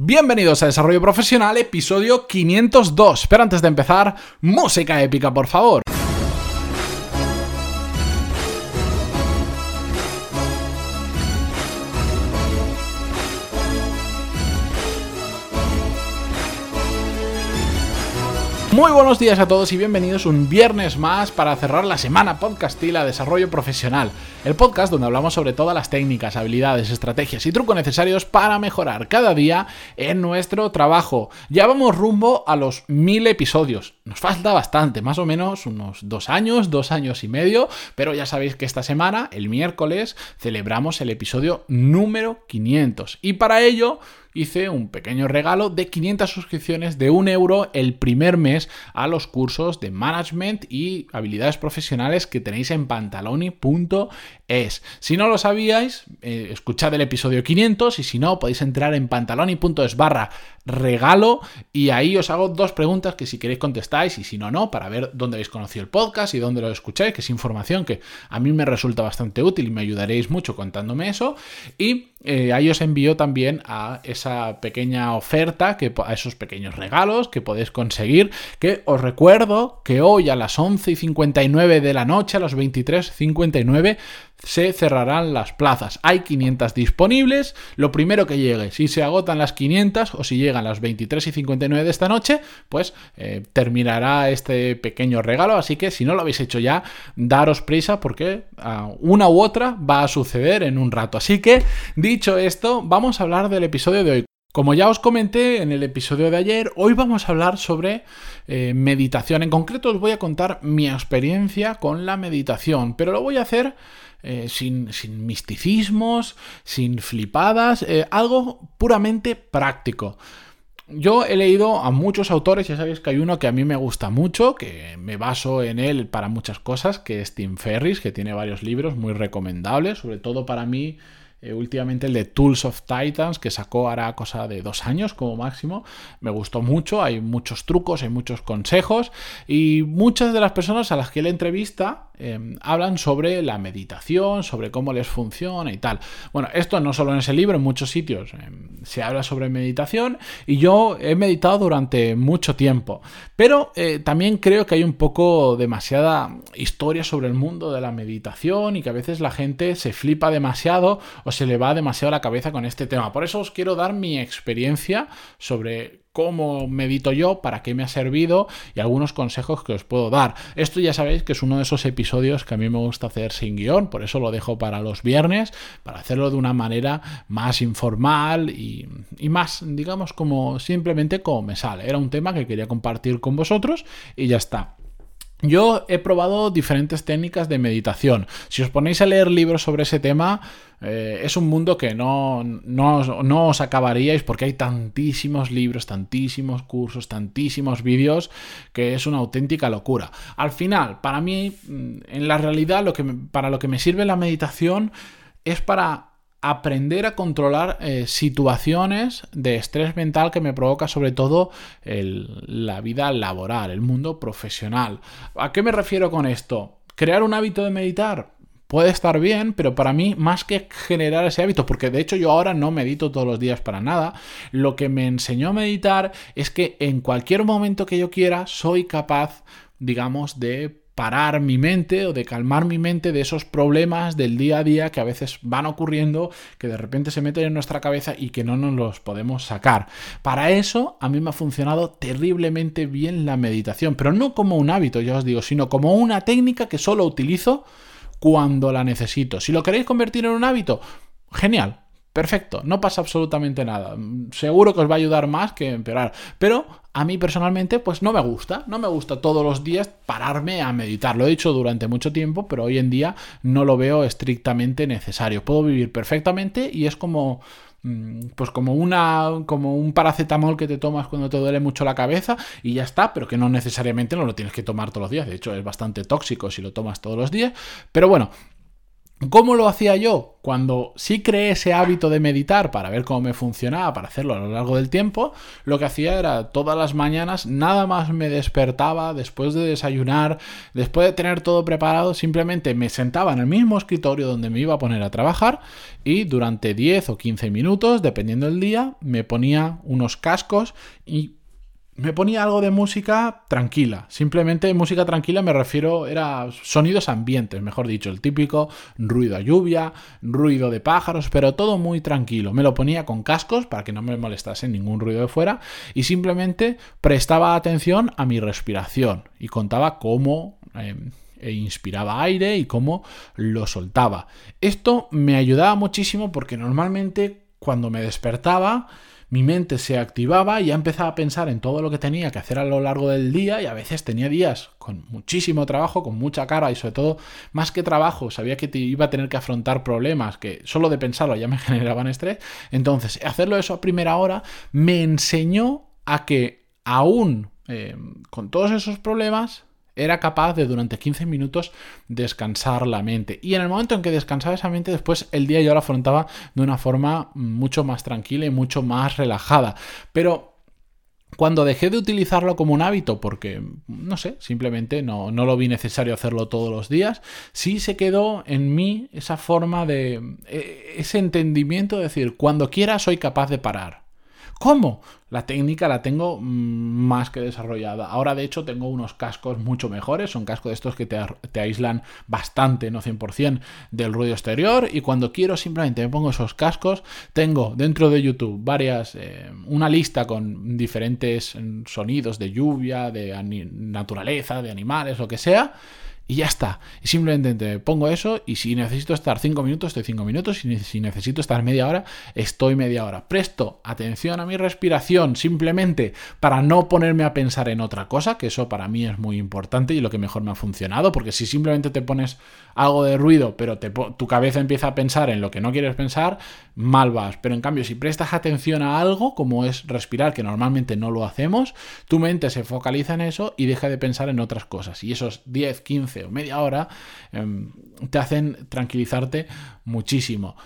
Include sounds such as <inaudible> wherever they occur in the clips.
Bienvenidos a Desarrollo Profesional, episodio 502. Pero antes de empezar, música épica, por favor. Muy buenos días a todos y bienvenidos un viernes más para cerrar la semana podcastila Desarrollo Profesional, el podcast donde hablamos sobre todas las técnicas, habilidades, estrategias y trucos necesarios para mejorar cada día en nuestro trabajo. Ya vamos rumbo a los mil episodios. Nos falta bastante, más o menos unos dos años, dos años y medio, pero ya sabéis que esta semana, el miércoles, celebramos el episodio número 500 y para ello hice un pequeño regalo de 500 suscripciones de un euro el primer mes a los cursos de management y habilidades profesionales que tenéis en pantaloni.es. Si no lo sabíais, eh, escuchad el episodio 500 y si no, podéis entrar en pantaloni.es regalo y ahí os hago dos preguntas que si queréis y si no, no, para ver dónde habéis conocido el podcast y dónde lo escucháis, que es información que a mí me resulta bastante útil y me ayudaréis mucho contándome eso. Y eh, ahí os envío también a esa pequeña oferta, que, a esos pequeños regalos que podéis conseguir, que os recuerdo que hoy a las 11 y 59 de la noche, a las 23.59, se cerrarán las plazas. Hay 500 disponibles. Lo primero que llegue, si se agotan las 500 o si llegan las 23 y 59 de esta noche, pues eh, terminará este pequeño regalo. Así que si no lo habéis hecho ya, daros prisa porque uh, una u otra va a suceder en un rato. Así que, dicho esto, vamos a hablar del episodio de hoy. Como ya os comenté en el episodio de ayer, hoy vamos a hablar sobre eh, meditación. En concreto os voy a contar mi experiencia con la meditación, pero lo voy a hacer eh, sin, sin, misticismos, sin flipadas, eh, algo puramente práctico. Yo he leído a muchos autores, ya sabéis que hay uno que a mí me gusta mucho, que me baso en él para muchas cosas, que es Tim Ferris, que tiene varios libros muy recomendables, sobre todo para mí eh, últimamente el de Tools of Titans, que sacó ahora cosa de dos años como máximo. Me gustó mucho, hay muchos trucos, hay muchos consejos y muchas de las personas a las que le entrevista Em, hablan sobre la meditación, sobre cómo les funciona y tal. Bueno, esto no solo en ese libro, en muchos sitios em, se habla sobre meditación y yo he meditado durante mucho tiempo, pero eh, también creo que hay un poco demasiada historia sobre el mundo de la meditación y que a veces la gente se flipa demasiado o se le va demasiado la cabeza con este tema. Por eso os quiero dar mi experiencia sobre cómo medito yo, para qué me ha servido y algunos consejos que os puedo dar. Esto ya sabéis que es uno de esos episodios que a mí me gusta hacer sin guion, por eso lo dejo para los viernes, para hacerlo de una manera más informal y, y más, digamos, como simplemente como me sale. Era un tema que quería compartir con vosotros y ya está. Yo he probado diferentes técnicas de meditación. Si os ponéis a leer libros sobre ese tema, eh, es un mundo que no, no, os acabaríais porque hay tantísimos libros, tantísimos cursos, tantísimos vídeos que es una auténtica locura. Al final, para mí, mm, en la realidad, lo que para lo que me sirve la meditación es para aprender a controlar eh, situaciones de estrés mental que me provoca sobre todo la vida laboral, el mundo profesional. ¿A qué me refiero con esto? Crear un hábito de meditar puede estar bien, pero para mí más que generar ese hábito, porque de hecho yo ahora no medito todos los días para nada, lo que me enseñó a meditar es que en cualquier momento que yo quiera soy capaz, digamos, de parar mi mente o de calmar mi mente de esos problemas del día a día que a veces van ocurriendo, que de repente se meten en nuestra cabeza y que no nos los podemos sacar. Para eso a mí me ha funcionado terriblemente bien la meditación, pero no como un hábito, ya os digo, sino como una técnica que solo utilizo cuando la necesito. Si lo queréis convertir en un hábito, genial, Perfecto, no pasa absolutamente nada. Seguro que os va a ayudar más que empeorar. Pero a mí personalmente, pues no me gusta. No me gusta todos los días pararme a meditar. Lo he dicho durante mucho tiempo, pero hoy en día no lo veo estrictamente necesario. Puedo vivir perfectamente y es como mm, pues como una como un paracetamol que te tomas cuando te duele mucho la cabeza y ya está, pero que no necesariamente no lo tienes que tomar todos los días, de hecho es bastante tóxico si lo tomas todos los días, pero bueno, ¿Cómo lo hacía yo? Cuando sí creé ese hábito de meditar para ver cómo me funcionaba, para hacerlo a lo largo del tiempo, lo que hacía era todas las mañanas, nada más me despertaba después de desayunar, después de tener todo preparado, simplemente me sentaba en el mismo escritorio donde me iba a poner a trabajar y durante 10 o 15 minutos, dependiendo del día, me ponía unos cascos y me ponía algo de música tranquila. Simplemente música tranquila me refiero, era sonidos ambientes, mejor dicho, el típico ruido a lluvia, ruido de pájaros, pero todo muy tranquilo. Me lo ponía con cascos para que no me molestase ningún ruido de fuera y simplemente prestaba atención a mi respiración y contaba cómo... Em, e inspiraba aire y cómo lo soltaba. Esto me ayudaba muchísimo porque normalmente cuando me despertaba mi mente se activaba y ya empezaba a pensar en todo lo que tenía que hacer a lo largo del día y a veces tenía días con muchísimo trabajo, con mucha cara y sobre todo más que trabajo, sabía que iba a tener que afrontar problemas que solo de pensarlo ya me <laughs> generaban estrés. Entonces, hacerlo eso a primera hora me enseñó a que aún eh, con todos esos problemas era capaz de durante 15 minutos descansar la mente. Y en el momento en que descansaba esa mente, después el día yo lo afrontaba de una forma mucho más tranquila y mucho más relajada. Pero cuando dejé de utilizarlo como un hábito, porque, no sé, simplemente no, no, lo vi necesario hacerlo todos los días, sí se quedó en mí esa forma de, e, ese entendimiento de decir, cuando quiera soy capaz de parar. ¿Cómo? La técnica la tengo mm, más que desarrollada. Ahora, de hecho, tengo unos cascos mucho mejores. Son cascos de estos que te, aíslan bastante, no 100%, del ruido exterior. Y cuando quiero, simplemente me pongo esos cascos. Tengo dentro de YouTube varias, eh, una lista con diferentes mm, sonidos de lluvia, de naturaleza, de animales, lo que sea y ya está. Y simplemente pongo eso y si necesito estar 5 minutos, estoy 5 minutos. Y si necesito estar media hora, estoy media hora. Presto atención a mi respiración simplemente para no ponerme a pensar en otra cosa, que eso para mí es muy importante y lo que mejor me ha funcionado, porque si simplemente te pones algo de ruido, pero tu cabeza empieza a pensar en lo que no quieres pensar, mal vas. Pero en cambio, si prestas atención a algo, como es respirar, que normalmente no lo hacemos, tu mente se focaliza en eso y deja de pensar en otras cosas. Y esos 10, 15 o media hora em, te hacen tranquilizarte muchísimo.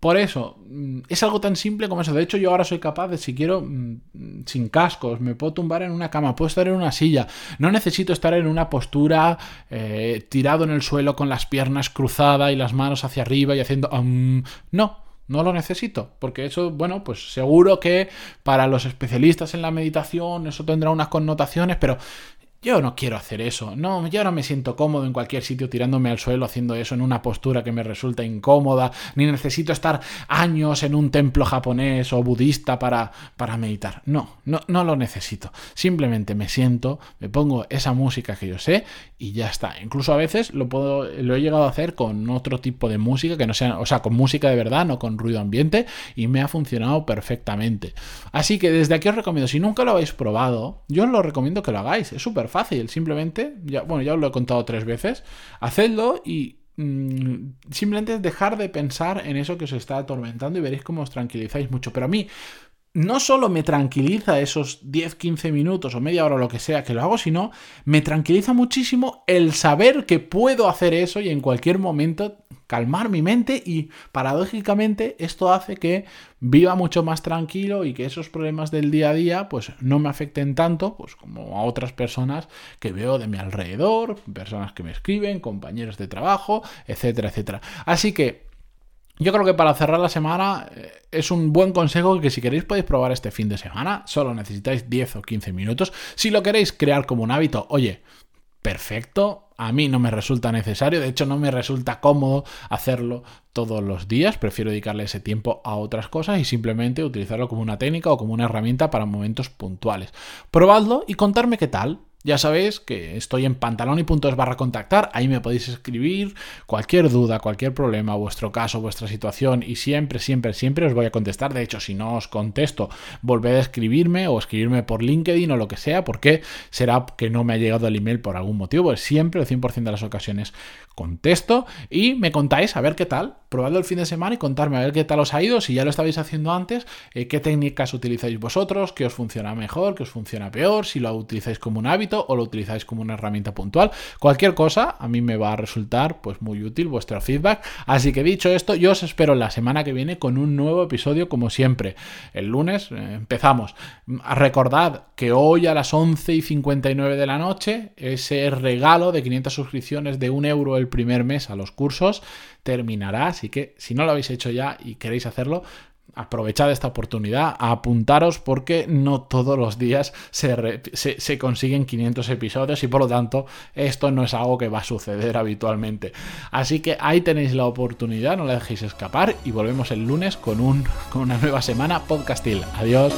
Por eso, mm, es algo tan simple como eso. De hecho, yo ahora soy capaz de, si quiero, mm, sin cascos, me puedo tumbar en una cama, puedo estar en una silla. No necesito estar en una postura eh, tirado en el suelo con las piernas cruzadas y las manos hacia arriba y haciendo... no, no lo necesito, porque eso, bueno, pues seguro que para los especialistas en la meditación eso tendrá unas connotaciones, pero yo no quiero hacer eso. No, yo no me siento cómodo en cualquier sitio tirándome al suelo haciendo eso en una postura que me resulta incómoda, ni necesito estar años en un templo japonés o budista para, para meditar. No, no, no lo necesito. Simplemente me siento, me pongo esa música que yo sé y ya está. Incluso a veces lo puedo, lo he llegado a hacer con otro tipo de música que no sea, o sea, con música de verdad, no con ruido ambiente, y me ha funcionado perfectamente. Así que desde aquí os recomiendo, si nunca lo habéis probado, yo os lo recomiendo que lo hagáis. Es súper fácil, simplemente, ya, bueno, ya os lo he contado tres veces, hacedlo y mm, simplemente dejar de pensar en eso que os está atormentando y veréis cómo os tranquilizáis mucho. Pero a mí no solo me tranquiliza esos 10, 15 minutos o media hora o lo que sea que lo hago, sino me tranquiliza muchísimo el saber que puedo hacer eso y en cualquier momento calmar mi mente y paradójicamente esto hace que viva mucho más tranquilo y que esos problemas del día a día pues no me afecten tanto pues como a otras personas que veo de mi alrededor, personas que me escriben, compañeros de trabajo, etcétera, etcétera. Así que yo creo que para cerrar la semana eh, es un buen consejo que si queréis podéis probar este fin de semana. Solo necesitáis 10 o 15 minutos. Si lo queréis crear como un hábito, oye, perfecto. A mí no me resulta necesario, de hecho no me resulta cómodo hacerlo todos los días, prefiero dedicarle ese tiempo a otras cosas y simplemente utilizarlo como una técnica o como una herramienta para momentos puntuales. Probadlo y contarme qué tal. Ya sabéis que estoy en puntos barra contactar, ahí me podéis escribir cualquier duda, cualquier problema, vuestro caso, vuestra situación y siempre, siempre, siempre os voy a contestar. De hecho, si no os contesto, volved a escribirme o escribirme por LinkedIn o lo que sea, porque será que no me ha llegado el email por algún motivo. Pues siempre, el 100% de las ocasiones, contesto y me contáis a ver qué tal. Probadlo el fin de semana y contarme a ver qué tal os ha ido, si ya lo estabais haciendo antes, eh, qué técnicas utilizáis vosotros, qué os funciona mejor, qué os funciona peor, si lo utilizáis como un hábito o lo utilizáis como una herramienta puntual. Cualquier cosa a mí me va a resultar pues muy útil vuestro feedback. Así que dicho esto, yo os espero la semana que viene con un nuevo episodio como siempre. El lunes eh, empezamos. Recordad que hoy a las 11 y 59 de la noche ese regalo de 500 suscripciones de un euro el primer mes a los cursos terminará. Así que si no lo habéis hecho ya y queréis hacerlo, aprovechad esta oportunidad, apuntaros porque no todos los días se, consiguen 500 episodios y por lo tanto esto no es algo que va a suceder habitualmente. Así que ahí tenéis la oportunidad, no la dejéis escapar y volvemos el lunes con, un, con una nueva semana podcastil. Adiós.